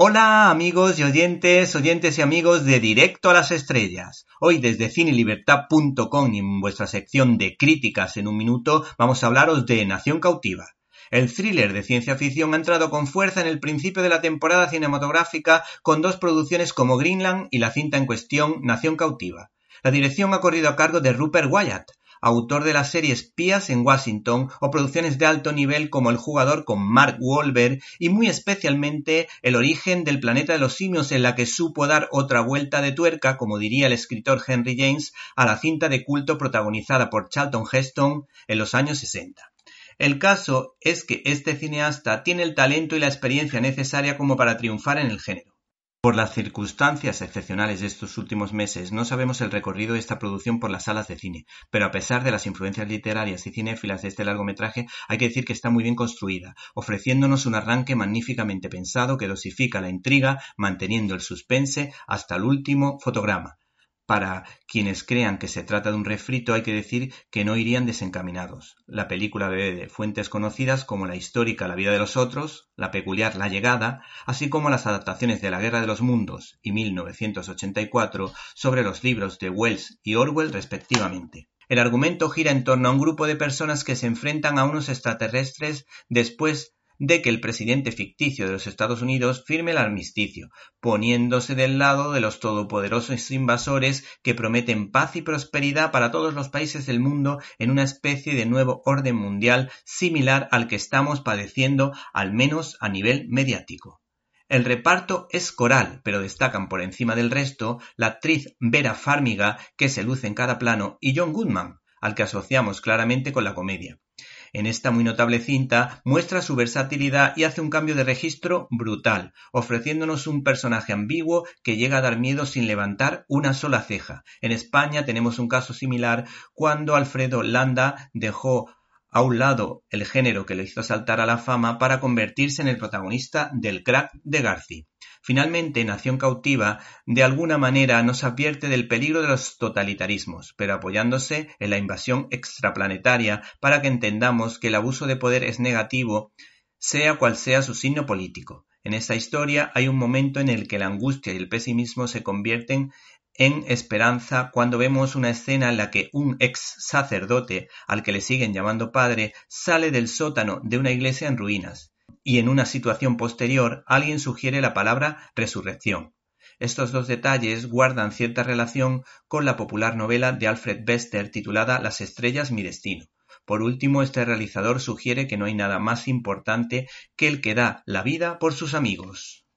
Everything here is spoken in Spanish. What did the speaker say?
Hola amigos y oyentes, oyentes y amigos de Directo a las Estrellas. Hoy desde cinelibertad.com y en vuestra sección de críticas en un minuto vamos a hablaros de Nación Cautiva. El thriller de ciencia ficción ha entrado con fuerza en el principio de la temporada cinematográfica con dos producciones como Greenland y la cinta en cuestión Nación Cautiva. La dirección ha corrido a cargo de Rupert Wyatt, autor de la serie Espías en Washington o producciones de alto nivel como El jugador con Mark Wahlberg y muy especialmente El origen del planeta de los simios en la que supo dar otra vuelta de tuerca, como diría el escritor Henry James, a la cinta de culto protagonizada por Charlton Heston en los años 60. El caso es que este cineasta tiene el talento y la experiencia necesaria como para triunfar en el género. Por las circunstancias excepcionales de estos últimos meses, no sabemos el recorrido de esta producción por las salas de cine, pero a pesar de las influencias literarias y cinéfilas de este largometraje, hay que decir que está muy bien construida, ofreciéndonos un arranque magníficamente pensado que dosifica la intriga, manteniendo el suspense hasta el último fotograma. Para quienes crean que se trata de un refrito hay que decir que no irían desencaminados. La película bebe de fuentes conocidas como la histórica La vida de los otros, la peculiar La llegada, así como las adaptaciones de La guerra de los mundos y 1984 sobre los libros de Wells y Orwell respectivamente. El argumento gira en torno a un grupo de personas que se enfrentan a unos extraterrestres después de que el presidente ficticio de los Estados Unidos firme el armisticio, poniéndose del lado de los todopoderosos invasores que prometen paz y prosperidad para todos los países del mundo en una especie de nuevo orden mundial similar al que estamos padeciendo al menos a nivel mediático. El reparto es coral, pero destacan por encima del resto la actriz Vera Farmiga, que se luce en cada plano, y John Goodman, al que asociamos claramente con la comedia. En esta muy notable cinta muestra su versatilidad y hace un cambio de registro brutal, ofreciéndonos un personaje ambiguo que llega a dar miedo sin levantar una sola ceja. En España tenemos un caso similar cuando Alfredo Landa dejó a un lado el género que le hizo saltar a la fama para convertirse en el protagonista del crack de Garci. Finalmente, Nación Cautiva de alguna manera nos advierte del peligro de los totalitarismos, pero apoyándose en la invasión extraplanetaria para que entendamos que el abuso de poder es negativo, sea cual sea su signo político. En esta historia hay un momento en el que la angustia y el pesimismo se convierten en Esperanza cuando vemos una escena en la que un ex sacerdote, al que le siguen llamando padre, sale del sótano de una iglesia en ruinas, y en una situación posterior alguien sugiere la palabra resurrección. Estos dos detalles guardan cierta relación con la popular novela de Alfred Bester titulada Las estrellas mi destino. Por último, este realizador sugiere que no hay nada más importante que el que da la vida por sus amigos.